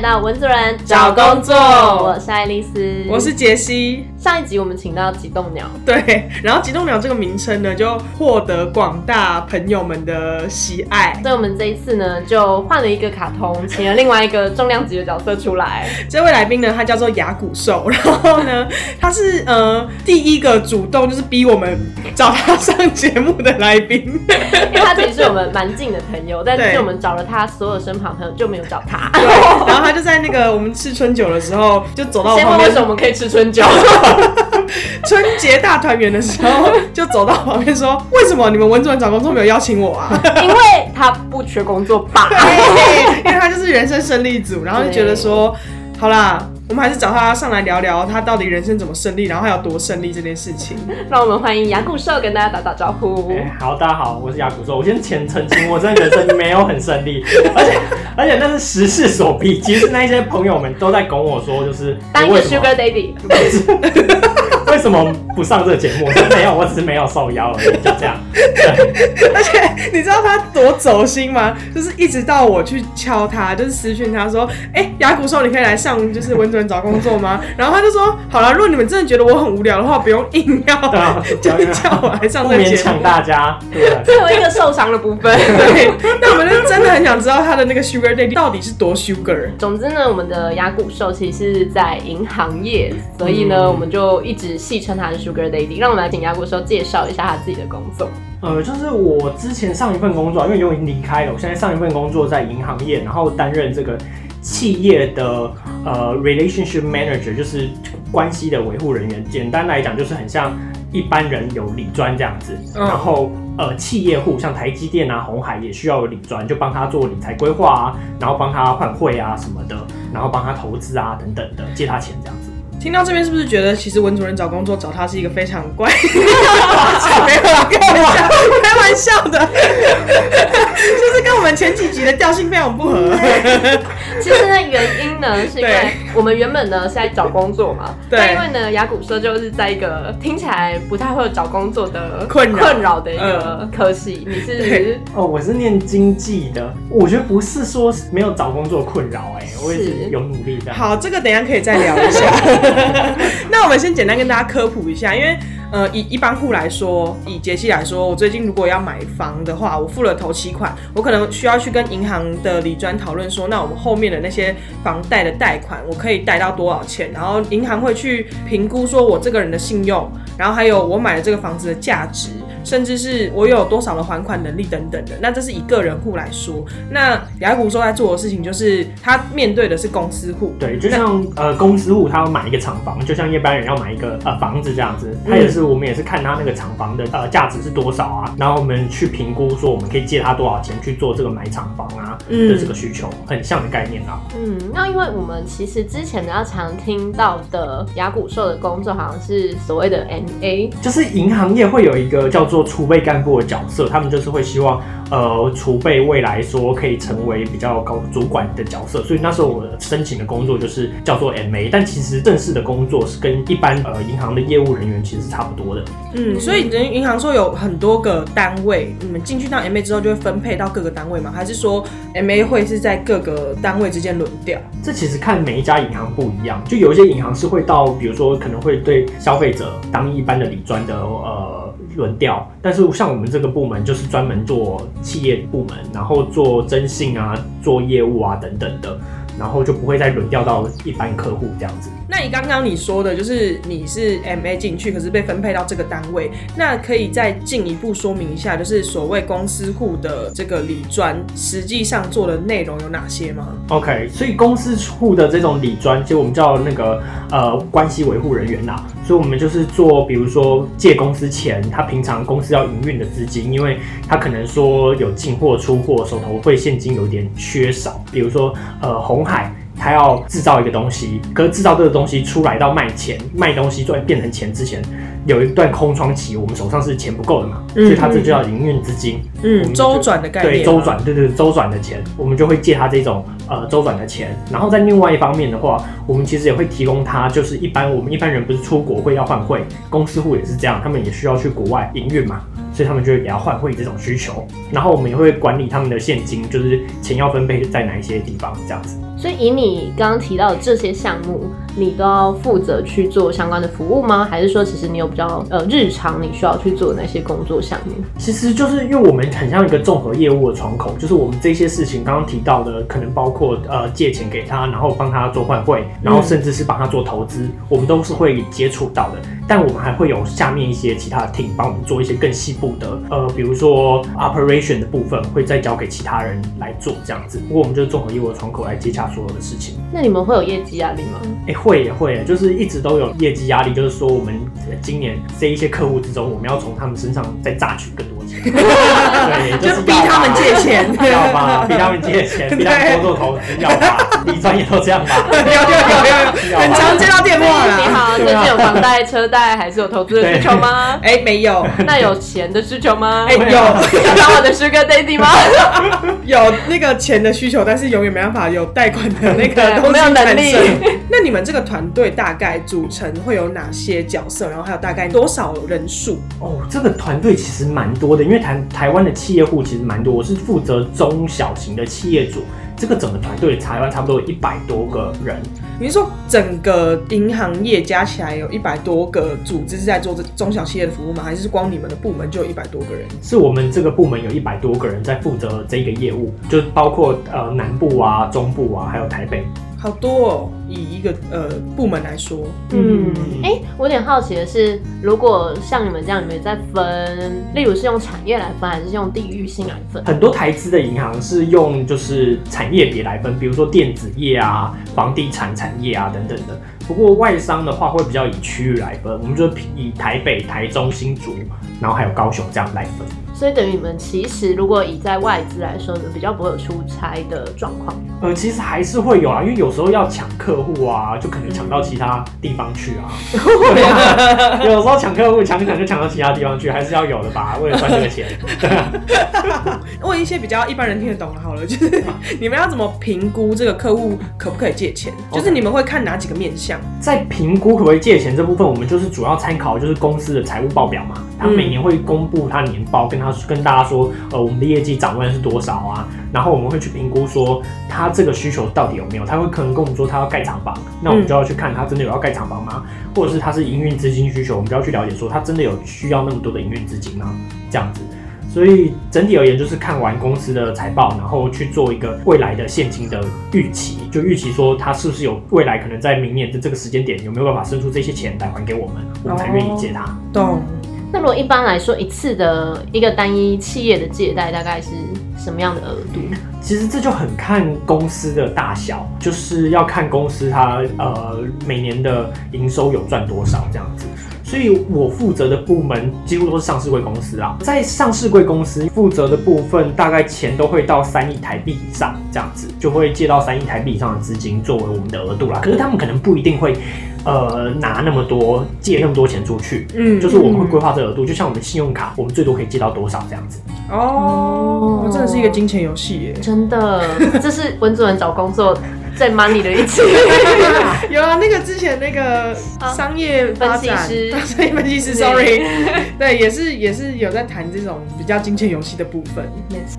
到文主人找工作我是爱丽丝，我是杰西。上一集我们请到极冻鸟，对，然后极冻鸟这个名称呢，就获得广大朋友们的喜爱。所以我们这一次呢，就换了一个卡通，请了另外一个重量级的角色出来。这位来宾呢，他叫做牙骨兽，然后呢，他是呃第一个主动就是逼我们找他上节目的来宾，因为他其实是我们蛮近的朋友，但对是我们找了他所有身旁朋友就没有找他。对，然后他就在那个我们吃春酒的时候，就走到我先旁边问为什么我们可以吃春酒？春节大团圆的时候，就走到旁边说：“为什么你们文主任找工作没有邀请我啊？” 因为他不缺工作吧？因为他就是人生胜利组，然后就觉得说，好啦，我们还是找他上来聊聊他到底人生怎么胜利，然后他有多胜利这件事情。让我们欢迎牙骨兽跟大家打打招呼。哎，好，大家好，我是牙骨兽。我先前澄清，我真的人生没有很胜利，而且而且那是时势所逼。其实那一些朋友们都在拱我说，就是当一 Sugar Daddy，为什么不上这个节目？我说没有，我只是没有受邀而已，就这样。对，而且你知道他多走心吗？就是一直到我去敲他，就是私讯他说：“哎、牙骨兽，你可以来上就是文主任找工作吗？”然后他就说：“好了，如果你们真的觉得我很无聊的话，不用硬要，对啊，就是叫我来上不这个节目勉强。”大家？最后一个受伤的部分。对，那我们就真的很想知道他的那个 Sugar Daddy 到底是多 Sugar。总之呢，我们的牙骨兽其实是在银行业，所以呢，嗯我们就一直戏称他是 Sugar Daddy。让我们来请牙骨兽介绍一下他自己的工作。呃，就是我之前上一份工作，因为我已经离开了，我现在上一份工作在银行业，然后担任这个企业的呃 relationship manager，就是关系的维护人员。简单来讲，就是很像一般人有理专这样子，嗯然后呃企业户像台积电啊、红海也需要有理专，就帮他做理财规划啊，然后帮他换汇啊什么的，然后帮他投资啊等等的，借他钱这样子。听到这边是不是觉得其实文主任找工作找他是一个非常怪？没有啦，开玩笑，开玩笑的，就是跟我们前几集的调性非常不合。其实那，原因呢是因为对我们原本呢是在找工作嘛，对但因为呢雅古社就是在一个听起来不太会有找工作的困扰困扰的一个科系。你是哦，我是念经济的，我觉得不是说没有找工作困扰，哎，我也是是有努力的。好，这个等一下可以再聊一下。那我们先简单跟大家科普一下，因为呃，以一般户来说，以杰西来说，我最近如果要买房的话，我付了头期款，我可能需要去跟银行的理专讨论说，那我们后面的那些房贷的贷款，我可以贷到多少钱？然后银行会去评估说我这个人的信用，然后还有我买的这个房子的价值，甚至是我有多少的还款能力等等的。那这是以个人户来说，那雅股说在做的事情就是他面对的是公司户，对，就像呃公司户他要买一个厂房，就像一般人要买一个呃房子这样子，他也是我们也是看他那个厂房的呃价值是多少啊，然后我们去评估说我们可以借他多少钱去做这个买厂房啊嗯。的这个需求，很像的概念啊。嗯，那因为我们其实之前比较常听到的牙骨兽的工作，好像是所谓的 MA，就是银行业会有一个叫做储备干部的角色，他们就是会希望呃储备未来说可以成为比较高主管的角色，所以那时候我申请的工作就是叫做 MA，但其实正式的工作是跟一般呃银行的业务人员其实是差不多的。嗯，所以人银行说有很多个单位，你们进去当 MA 之后就会分配到各个单位吗？还是说 MA 会是在各个单位之间轮调？这其实看每一家银行不一样，就有一些银行是会到，比如说可能会对消费者当一般的理专的呃轮调，但是像我们这个部门就是专门做企业部门，然后做征信啊、做业务啊等等的，然后就不会再轮调到一般客户这样子。那你刚刚你说的就是你是 MA 进去，可是被分配到这个单位，那可以再进一步说明一下，就是所谓公司户的这个理专实际上做的内容有哪些吗？OK，所以公司户的这种理专，其实我们叫那个呃关系维护人员啦。所以我们就是做，比如说借公司钱，他平常公司要营运的资金，因为他可能说有进货出货，手头会现金有点缺少。比如说呃红海。他要制造一个东西，可是制造这个东西出来到卖钱，卖东西赚变成钱之前，有一段空窗期，我们手上是钱不够的嘛，嗯所以他这就叫营运资金。嗯，周转的概念，对周转，对对对周转的钱，我们就会借他这种呃周转的钱。然后在另外一方面的话，我们其实也会提供他，就是一般我们一般人不是出国会要换汇，公司户也是这样，他们也需要去国外营运嘛，所以他们就会给他换汇这种需求。然后我们也会管理他们的现金，就是钱要分配在哪一些地方这样子。所以以你刚刚提到的这些项目，你都要负责去做相关的服务吗？还是说其实你有比较呃日常你需要去做哪些工作项目？其实就是因为我们很像一个综合业务的窗口，就是我们这些事情刚刚提到的，可能包括呃借钱给他，然后帮他做换汇，然后甚至是帮他做投资，我们都是会接触到的。但我们还会有下面一些其他的 team 帮我们做一些更细部的，呃，比如说 operation 的部分会再交给其他人来做这样子。不过我们就是综合业务的窗口来接洽所有的事情。那你们会有业绩压力吗？哎、会也会，就是一直都有业绩压力，就是说我们呃今年这一些客户之中，我们要从他们身上再榨取更多钱，对，就是逼他们借钱 要吧，逼他们借钱，逼他们多做投资，要吧，理专业都这样吧，有有有有有，很常接到电话啦。你好，最近有房贷、车贷，还是有投资的需求吗？哎，没有，那有钱的需求吗？哎有想当我的 Sugar Daddy 吗？有那个钱的需求，但是永远没办法有贷款的那个对东西没有能力产生。那你们这个团队大概组成会有哪些角色？然后还有大概多少人数？哦，这个团队其实蛮多的，因为台台湾的企业户其实蛮多，我是负责中小型的企业主，这个整个团队台湾差不多有一百多个人。你是说整个银行业加起来有一百多个组织是在做这中小企业的服务吗？还是光你们的部门就有一百多个人？是我们这个部门有一百多个人在负责这一个业务，就包括呃南部啊、中部啊，还有台北。好多哦，以一个呃部门来说，嗯，哎、我有点好奇的是，如果像你们这样，你们在分，例如是用产业来分，还是用地域性来分？很多台资的银行是用就是产业别来分，比如说电子业啊、房地产产业啊等等的。不过外商的话会比较以区域来分，我们就以台北、台中、新竹，然后还有高雄这样来分。所以等于你们其实如果以在外资来说，你们比较不会有出差的状况。呃，其实还是会有啊，因为有时候要抢客户啊，就可能抢到其他地方去啊。对啊，有时候抢客户抢一抢就抢到其他地方去，还是要有的吧，为了赚这个钱。对啊，问一些比较一般人听得懂的好了，就是你们要怎么评估这个客户可不可以借钱？就是你们会看哪几个面向？在评估可不可以借钱这部分，我们就是主要参考就是公司的财务报表嘛，他每年会公布他年报，跟他跟大家说，呃，我们的业绩展望是多少啊，然后我们会去评估说他这个需求到底有没有，他会可能跟我们说他要盖厂房，那我们就要去看他真的有要盖厂房吗？或者是他是营运资金需求，我们就要去了解说他真的有需要那么多的营运资金吗？这样子。所以整体而言，就是看完公司的财报，然后去做一个未来的现金的预期，就预期说它是不是有未来可能在明年的这个时间点有没有办法生出这些钱来还给我们，我们才愿意借它。懂？那如果一般来说，一次的一个单一企业的借贷大概是什么样的额度？其实这就很看公司的大小，就是要看公司它呃每年的营收有赚多少这样子。所以我负责的部门几乎都是上市贵公司啦，在上市贵公司负责的部分，大概钱都会到三亿台币以上，这样子就会借到三亿台币以上的资金作为我们的额度啦。可是他们可能不一定会，呃，拿那么多借那么多钱出去，嗯就是我们会规划这个额度，就像我们信用卡，我们最多可以借到多少这样子。哦，真的是一个金钱游戏耶。真的，这是文主任找工作最 money 的一次。有啊，那个之前那个啊商业发展，分析师。商业分析师，sorry，对，也是也是有在谈这种比较金钱游戏的部分。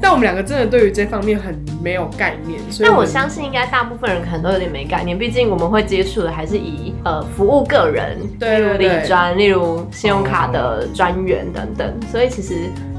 但我们两个真的对于这方面很没有概念，所以但我相信应该大部分人可能都有点没概念，毕竟我们会接触的还是以呃服务个人，例如理专，例如信用卡的专员等等，所以其实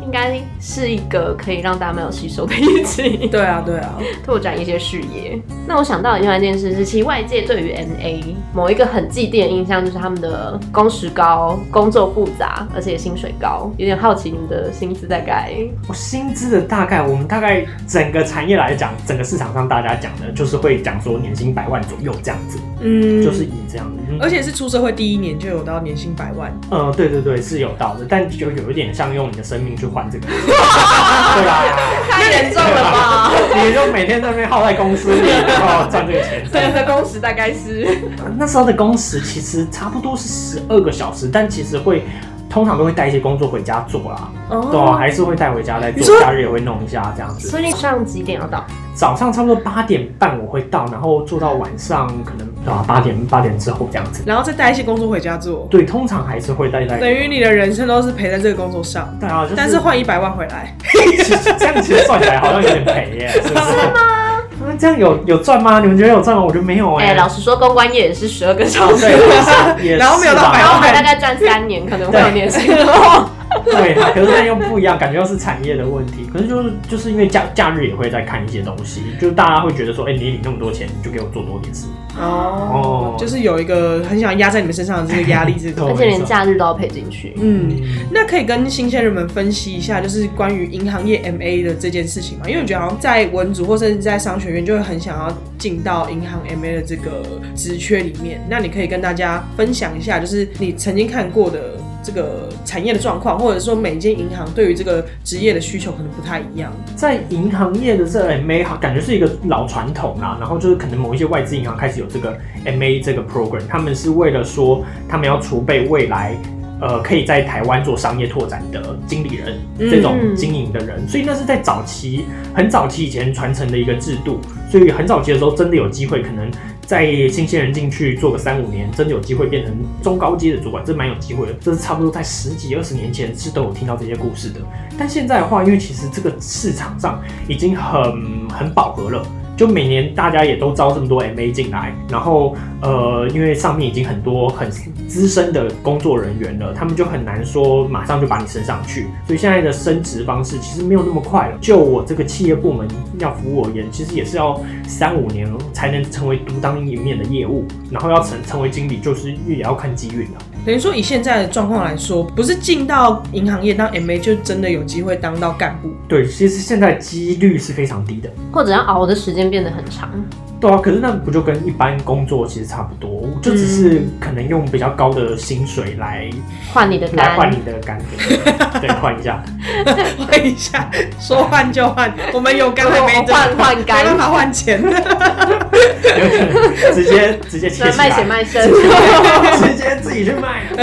应该是一个可以让大家没有吸收的一期，对啊对啊，拓展一些视野。那我想到另外一件事是，其实外界对于 NA 某一个很既定的印象就是他们的工时高、工作复杂，而且薪水高。有点好奇你们的薪资大概我薪资的大概，我们大概整个产业来讲，整个市场上大家讲的就是会讲说年薪百万左右这样子，嗯，就是以这样的。嗯而且是出社会第一年就有到年薪百万，嗯，对对对，是有到的，但就有一点像用你的生命去换这个。对啊，太严重了吧？你就每天在那边耗在公司里，然后赚这个钱。这样的工时大概是那时候的工时其实差不多是十二个小时，但其实会通常都会带一些工作回家做啦。对啊，还是会带回家来做，假日也会弄一下这样子。所以你上几点要到？早上差不多八点半我会到，然后做到晚上可能啊八点八点之后这样子。然后再带一些工作回家做，对，通常还是会带在。等于你的人生都是陪在这个工作上，对啊，就是、但是换一百万回来，其实这样其实算起来好像有点赔耶，是不是？吗？嗯这样有有赚吗？你们觉得有赚吗？我觉得没有哎、哎、老实说，公关业也是十二个小时，然后没有到百万然后大概赚三年，可能会有年薪。对，可是那又不一样，感觉又是产业的问题。可是就是就是因为假假日也会在看一些东西，就是大家会觉得说，哎、你领那么多钱，你就给我做多点事。哦，哦就是有一个很想压在你们身上的这个压力，这对而且连假日都要赔进去。嗯，那可以跟新鲜人们分析一下，就是关于银行业 MA 的这件事情嘛？因为我觉得好像在文组或甚至在商学院，就会很想要进到银行 MA 的这个职缺里面。那你可以跟大家分享一下，就是你曾经看过的这个产业的状况，或者说每间银行对于这个职业的需求可能不太一样。在银行业的这 MA 感觉是一个老传统啦，然后就是可能某一些外资银行开始有这个 MA 这个 program，他们是为了说他们要储备未来。呃，可以在台湾做商业拓展的经理人，这种经营的人，所以那是在早期很早期以前传承的一个制度，所以很早期的时候真的有机会，可能在新鲜人进去做个三五年，真的有机会变成中高阶的主管，这蛮有机会的。这是差不多在十几二十年前是都有听到这些故事的。但现在的话，因为其实这个市场上已经很很饱和了。就每年大家也都招这么多 MA 进来，然后呃，因为上面已经很多很资深的工作人员了，他们就很难说马上就把你升上去，所以现在的升职方式其实没有那么快了。就我这个企业部门要服务而言，其实也是要三五年才能成为独当一面的业务，然后要成成为经理，就是也要看机运了。等于说，以现在的状况来说，不是进到银行业当 MA 就真的有机会当到干部。对，其实现在几率是非常低的。或者要熬的时间变得很长。对啊，可是那不就跟一般工作其实差不多，就只是可能用比较高的薪水来换你的肝来换你，的肝，对，换一下。换一下，说换就换，我们有肝还没换换没肝办法换钱。有可能直接直接切起卖血，卖身。直接自己去卖。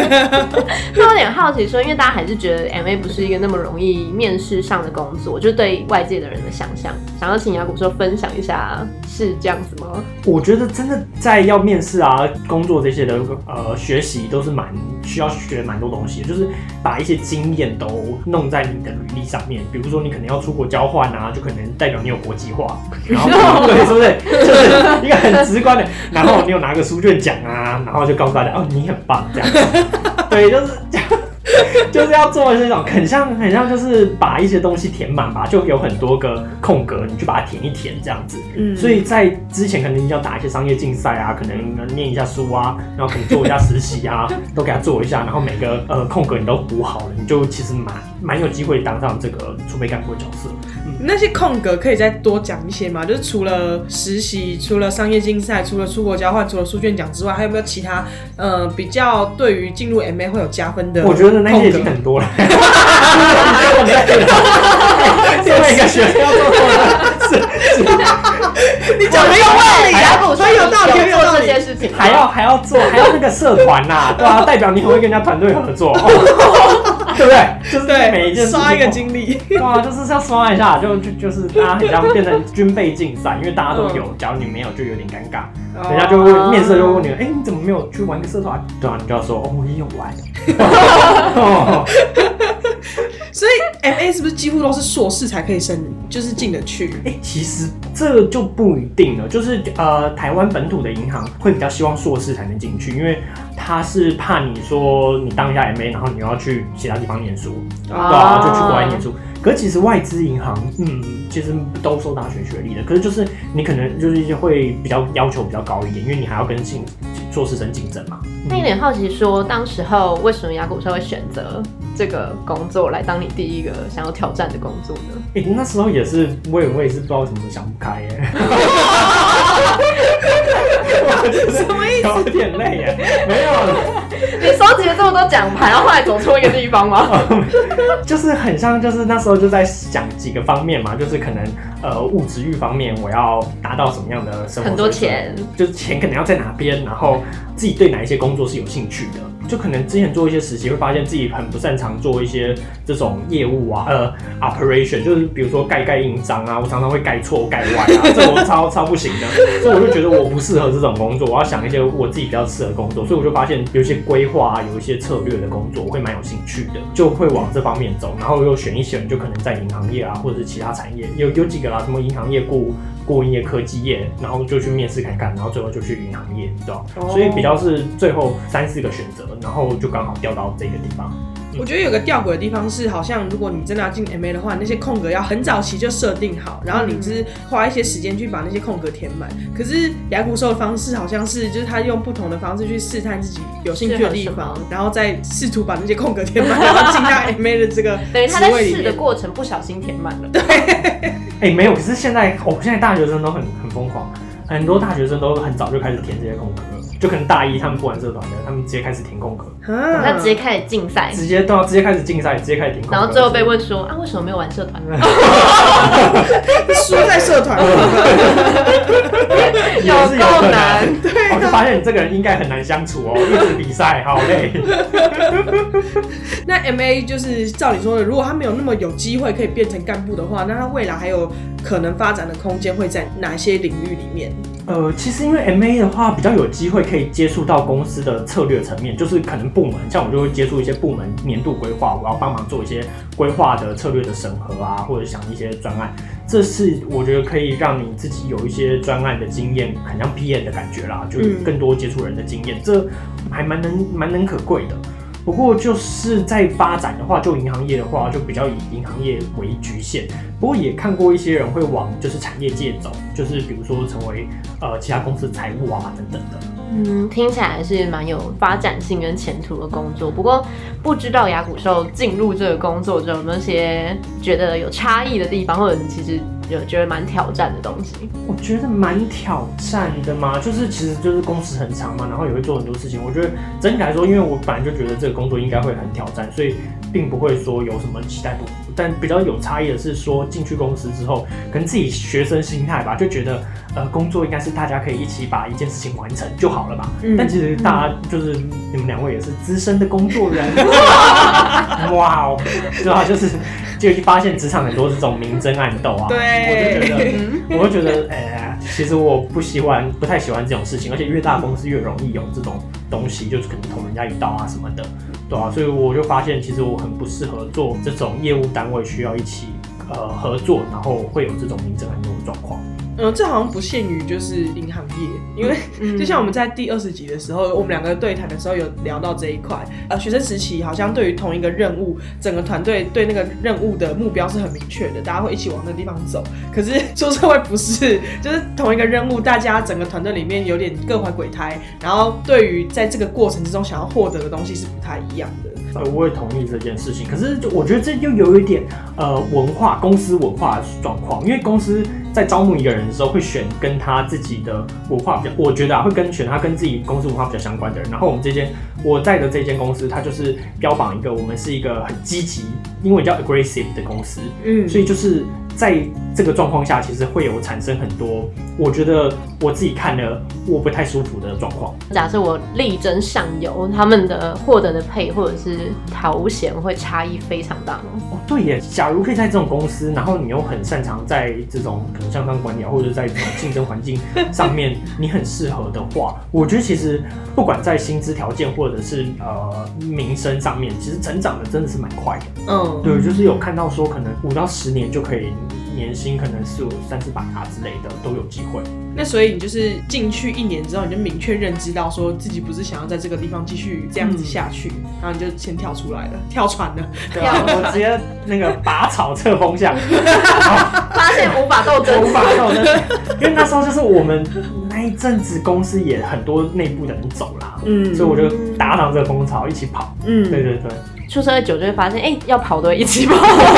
那我有点好奇说，因为大家还是觉得 MA 不是一个那么容易面试上的工作，就对外界的人的想象，想要请雅古说分享一下，是这样子吗？我觉得真的在要面试啊、工作这些的呃学习都是蛮需要学蛮多东西的，就是把一些经验都弄在你的履历上面。比如说你可能要出国交换啊，就可能代表你有国际化，然后对，是不是？就是一个很直观的。然后你有拿个书卷奖啊，然后就告诉大家哦，你很棒这样子。对，就是这样。就是要做的这种很像很像，就是把一些东西填满吧，就有很多个空格，你去把它填一填这样子。嗯所以在之前可能你要打一些商业竞赛啊，可能念一下书啊，然后可能做一下实习啊，都给他做一下，然后每个呃空格你都补好了，你就其实蛮蛮有机会当上这个储备干部的角色。那些空格可以再多讲一些吗？就是除了实习、除了商业竞赛、除了出国交换、除了书卷奖之外，还有没有其他呃比较对于进入 MA 会有加分的？我觉得那些已经很多了。另外一个学生要做的是你讲没有道理啊，雅古说很有道理，很有道理做这些。事情吗，还要还要做，还要那个社团呐、对啊，代表你很会跟人家团队合作，哦 对不对？就是对每一件对，事情刷一个经历。对啊，就是要刷一下，就就就是大家很像变成军备竞赛，因为大家都有，假如你没有，就有点尴尬。人家就会面试就会问你，哎、你怎么没有去玩个社团？对啊，你就要说，哦，我也有玩。哦所以 MA 是不是几乎都是硕士才可以升，就是进得去？哎、其实这就不一定了，就是呃，台湾本土的银行会比较希望硕士才能进去，因为他是怕你说你当一下 MA，然后你又要去其他地方念书，对啊，就去国外念书。可是其实外资银行，嗯，其实都收大学学历的，可是就是你可能就是会比较要求比较高一点，因为你还要跟进硕士生竞争嘛。那有点好奇说，当时候为什么雅古社会选择这个工作来当你第一个想要挑战的工作呢？哎、那时候也是，我也我也是不知道为什么想不开耶。什么意思？有点累耶，没有，你收集了这么多奖牌，然后后来走错一个地方吗？就是很像，就是那时候就在想几个方面嘛，就是可能呃物质欲方面，我要达到什么样的生活，很多，钱，就是钱可能要在哪边，然后自己对哪一些工作是有兴趣的。就可能之前做一些实习，会发现自己很不擅长做一些这种业务啊，呃，operation，就是比如说盖盖印章啊，我常常会盖错、盖歪啊，这我超超不行的，所以我就觉得我不适合这种工作，我要想一些我自己比较适合工作，所以我就发现有一些规划啊，有一些策略的工作，我会蛮有兴趣的，就会往这方面走，然后又选一选，就可能在银行业啊，或者是其他产业，有有几个啦，什么银行业顾过一业、科技业，然后就去面试看看，然后最后就去银行业，你知道所以比较是最后三四个选择，然后就刚好调到这个地方。我觉得有个吊诡的地方是，好像如果你真的要进 MA 的话，那些空格要很早期就设定好，然后你只是花一些时间去把那些空格填满。可是雅古兽的方式好像是，就是他用不同的方式去试探自己有兴趣的地方然后再试图把那些空格填满，然后进到 MA 的这个 等于他在试的。过程不小心填满了。对 哎、没有，可是现在哦，现在大学生都很很疯狂，很多大学生都很早就开始填这些空格了，就可能大一他们不玩社团的，他们直接开始停空格，啊那直接开始竞赛，直接都要直接开始竞赛，直接开始停空格，然后最后被问说啊，为什么没有玩社团？输在社团，也有够是有可能难。对我就发现你这个人应该很难相处哦，一直比赛，好累。那 MA 就是照你说的，如果他没有那么有机会可以变成干部的话，那他未来还有可能发展的空间会在哪些领域里面？呃，其实因为 M A 的话，比较有机会可以接触到公司的策略层面，就是可能部门，像我就会接触一些部门年度规划，我要帮忙做一些规划的策略的审核啊，或者想一些专案，这是我觉得可以让你自己有一些专案的经验，很像 P N 的感觉啦，就更多接触人的经验，这还蛮能蛮能可贵的。不过就是在发展的话，就银行业的话，就比较以银行业为局限。不过也看过一些人会往就是产业界走，就是比如说成为呃其他公司财务啊等等的。嗯，听起来是蛮有发展性跟前途的工作。不过不知道雅古兽进入这个工作之后有没有些觉得有差异的地方，或者你其实有觉得蛮挑战的东西？我觉得蛮挑战的嘛，就是其实就是工时很长嘛，然后也会做很多事情。我觉得整体来说，因为我本来就觉得这个工作应该会很挑战，所以并不会说有什么期待不。但比较有差异的是说，进去公司之后，可能自己学生心态吧，就觉得呃工作应该是大家可以一起把一件事情完成就好了吧。嗯但其实大家就是你们两位也是资深的工作人，哇哦，对啊，就是就发现职场很多这种明争暗斗啊，对我就觉得。我就觉得，哎、其实我不喜欢，不太喜欢这种事情，而且越大公司越容易有这种东西，就是可能捅人家一刀啊什么的，对啊，所以我就发现，其实我很不适合做这种业务单位需要一起呃合作，然后会有这种明争暗斗的状况。嗯，这好像不限于就是银行业，因为嗯就像我们在第二十集的时候，我们两个对谈的时候有聊到这一块。呃，学生时期好像对于同一个任务，整个团队对那个任务的目标是很明确的，大家会一起往那个地方走。可是出社会不是，就是同一个任务，大家整个团队里面有点各怀鬼胎，然后对于在这个过程之中想要获得的东西是不太一样的。呃，我也同意这件事情，可是我觉得这又有一点呃文化公司文化的状况，因为公司在招募一个人的时候会选跟他自己的文化比较，我觉得啊会跟选他跟自己公司文化比较相关的人。然后我们这间我在的这间公司，它就是标榜一个我们是一个很积极，英文叫 aggressive 的公司，嗯所以就是在这个状况下，其实会有产生很多我觉得我自己看了我不太舒服的状况。假设我力争上游，他们的获得的配或者是头衔会差异非常大吗？哦，对耶！假如可以在这种公司，然后你又很擅长在这种可能向上管理啊，或者在这种竞争环境上面，你很适合的话，我觉得其实不管在薪资条件或者是呃名声上面，其实成长的真的是蛮快的。嗯，对，就是有看到说可能五到十年就可以年薪可能是有三四百啊之类的都有机会。那所以你就是进去一年之后，你就明确认知到说自己不是想要在这个地方继续这样子下去，然后你就先跳出来了，跳船了。对啊，我直接那个拔草测风向，发现无法斗争无，法斗争，因为那时候就是我们那一阵子公司也很多内部的人走了，嗯。所以我就搭上这个风潮一起跑。嗯。对对对，出社会久就会发现，哎、要跑都会一起跑，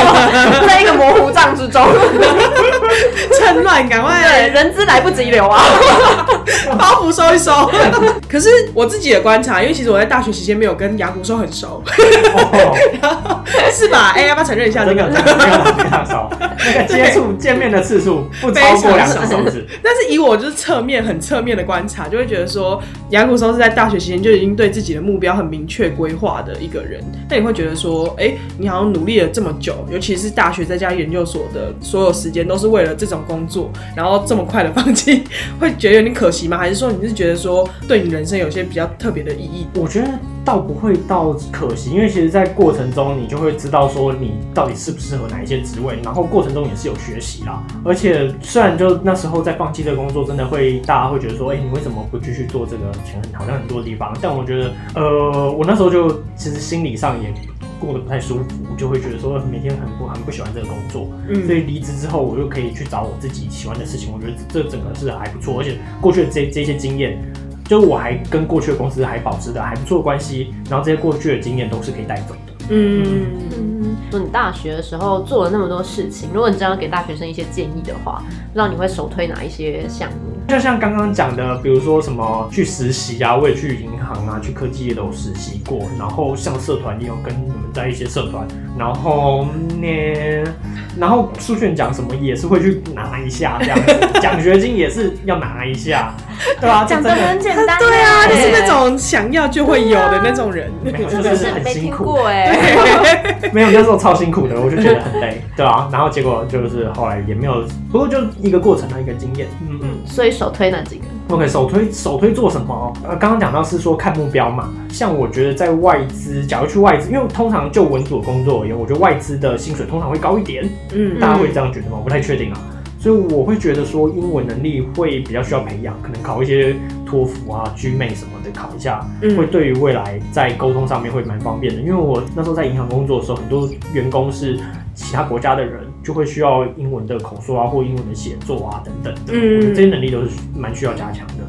在一个模糊帐之中，趁乱赶快对，人资来不及留啊。包袱收一收。可是我自己的观察，因为其实我在大学期间没有跟雅古兽很熟，哦，是吧？哎、要不要承认一下这个？真的真的非常非常少，那个接触见面的次数不超过两个手指。但是以我就是侧面很侧面的观察，就会觉得说，雅古兽是在大学期间就已经对自己的目标很明确规划的一个人。那你会觉得说，哎、你好像努力了这么久，尤其是大学再加研究所的所有时间都是为了这种工作，然后这么快的放弃，会觉得有点可惜吗？还是说你是觉得说，对你人生有些比较特别的意义？我觉得倒不会到可惜，因为其实，在过程中你就会知道说你到底适不适合哪一些职位，然后过程中也是有学习啦。而且虽然就那时候在放弃这个工作，真的会大家会觉得说，哎、你为什么不继续做这个？钱好像很多地方，但我觉得，呃，我那时候就其实心理上也过得不太舒服，就会觉得说每天很不很不喜欢这个工作，嗯所以离职之后，我就可以去找我自己喜欢的事情。我觉得这这整个是还不错，而且过去的这这些经验，就是我还跟过去的公司还保持的还不错的关系，然后这些过去的经验都是可以带走的。嗯，嗯，说你大学的时候做了那么多事情，如果你真要给大学生一些建议的话，不知道你会首推哪一些项目？就像刚刚讲的，比如说什么去实习啊，我也去银行啊，去科技业都有实习过。然后像社团也有跟你们在一些社团，然后呢，然后数学讲什么也是会去拿一下这样子，奖学金也是要拿一下，对啊，这讲的很简单，对啊，就是那种想要就会有的那种人。没有，就是很辛苦。过哎。没有，那时候超辛苦的，我就觉得很累，对啊，然后结果就是后来也没有，不过就一个过程啊，一个经验。嗯嗯。所以首推哪几个？OK，首推首推做什么？呃，刚刚讲到是说看目标嘛。像我觉得在外资，假如去外资，因为通常就文组的工作而言，我觉得外资的薪水通常会高一点，嗯大家会这样觉得吗？我不太确定啊。所以我会觉得说英文能力会比较需要培养，可能考一些托福啊、GMAT 什么的考一下，嗯会对于未来在沟通上面会蛮方便的。因为我那时候在银行工作的时候，很多员工是其他国家的人，就会需要英文的口说啊，或英文的写作啊等等的，嗯这些能力都是蛮需要加强的。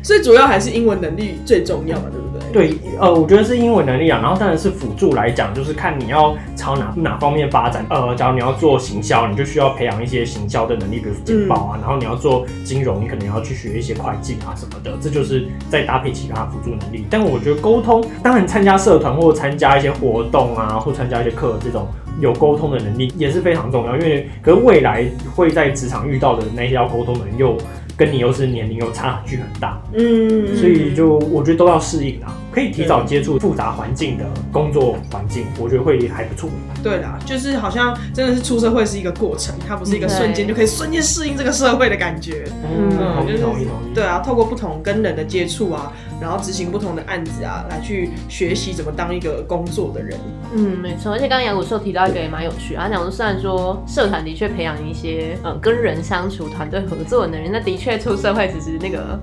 所以主要还是英文能力最重要嘛，对不对？对，呃，我觉得是英文能力啊，然后当然是辅助来讲，就是看你要朝哪哪方面发展。呃，假如你要做行销，你就需要培养一些行销的能力，比如说简报啊，然后你要做金融，你可能要去学一些会计啊什么的，这就是再搭配其他辅助能力。但我觉得沟通，当然参加社团或参加一些活动啊，或参加一些课这种。有沟通的能力也是非常重要，因为可是未来会在职场遇到的那些要沟通的人，又跟你又是年龄又差距很大，嗯，所以就我觉得都要适应啦，可以提早接触复杂环境的工作环境，我觉得会还不错。对啦，就是好像真的是出社会是一个过程，它不是一个瞬间就可以瞬间适应这个社会的感觉。嗯同就是意同意同意。对啊，透过不同跟人的接触啊，然后执行不同的案子啊，来去学习怎么当一个工作的人。嗯，没错。而且刚刚杨谷寿提到一个也蛮有趣的，他讲说虽然说社团的确培养一些嗯、呃跟人相处、团队合作的能力，那的确出社会只是那个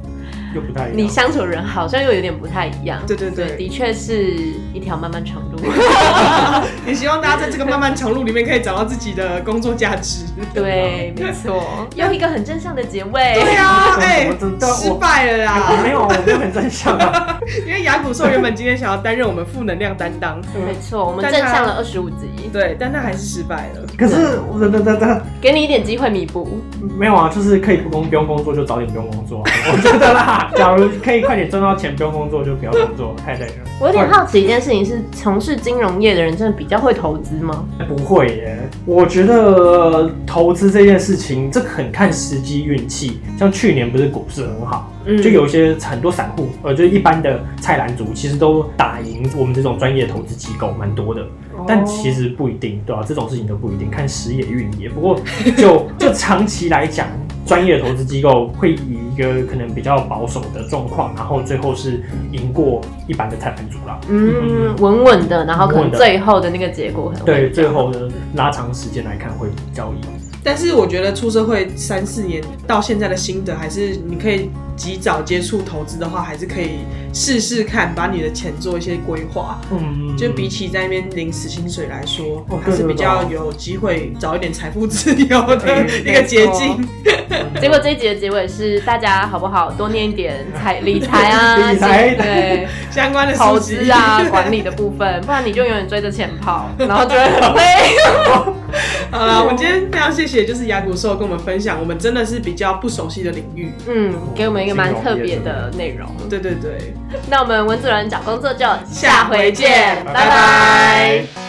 又不太一样。你相处的人好像又有点不太一样。对对对的确是一条漫漫长路。也希望大家在这个漫漫长路里面可以找到自己的工作价值。对，没错，用一个很正向的结尾。对啊，哎、我真失败了我没！有，我没有很正向啊。因为雅古兽原本今天想要担任我们负能量担当，没错，我们正向了二十五集，对，但他还是失败了。可是我等等等等，给你一点机会弥补。没有啊，就是可以不工不用工作就早点不用工作，我觉得啦。假如可以快点赚到钱，不用工作就不要工作，太累了。我有点好奇一件事情是，从事金融业的人真的比较会投资吗？不会耶，我觉得投资这件事情，这很看时机运气。像去年不是股市很好，嗯就有一些很多散户，呃，就是一般的菜篮族，其实都打赢我们这种专业投资机构蛮多的。但其实不一定，对吧、这种事情都不一定，看时也运也。不过就 就长期来讲，专业的投资机构会以一个可能比较保守的状况，然后最后是赢过一般的菜盘族啦。嗯，稳稳的，然后可能最后的那个结果很对，最后的拉长时间来看会比较赢。但是我觉得出社会三四年到现在的心得，还是你可以及早接触投资的话，还是可以试试看，把你的钱做一些规划。嗯，就比起在那边领死薪水来说，哦还是比较有机会找一点财富自由的一个捷径。结果这一集的结尾是大家好不好多念一点财理财啊，理财对相关的投资啊管理的部分，不然你就永远追着钱跑，然后就会很累。好了，我们今天非常谢谢，就是雅古兽跟我们分享，我们真的是比较不熟悉的领域。嗯，给我们一个蛮特别的内容。对对对，那我们文主任找工作就下回见拜拜拜拜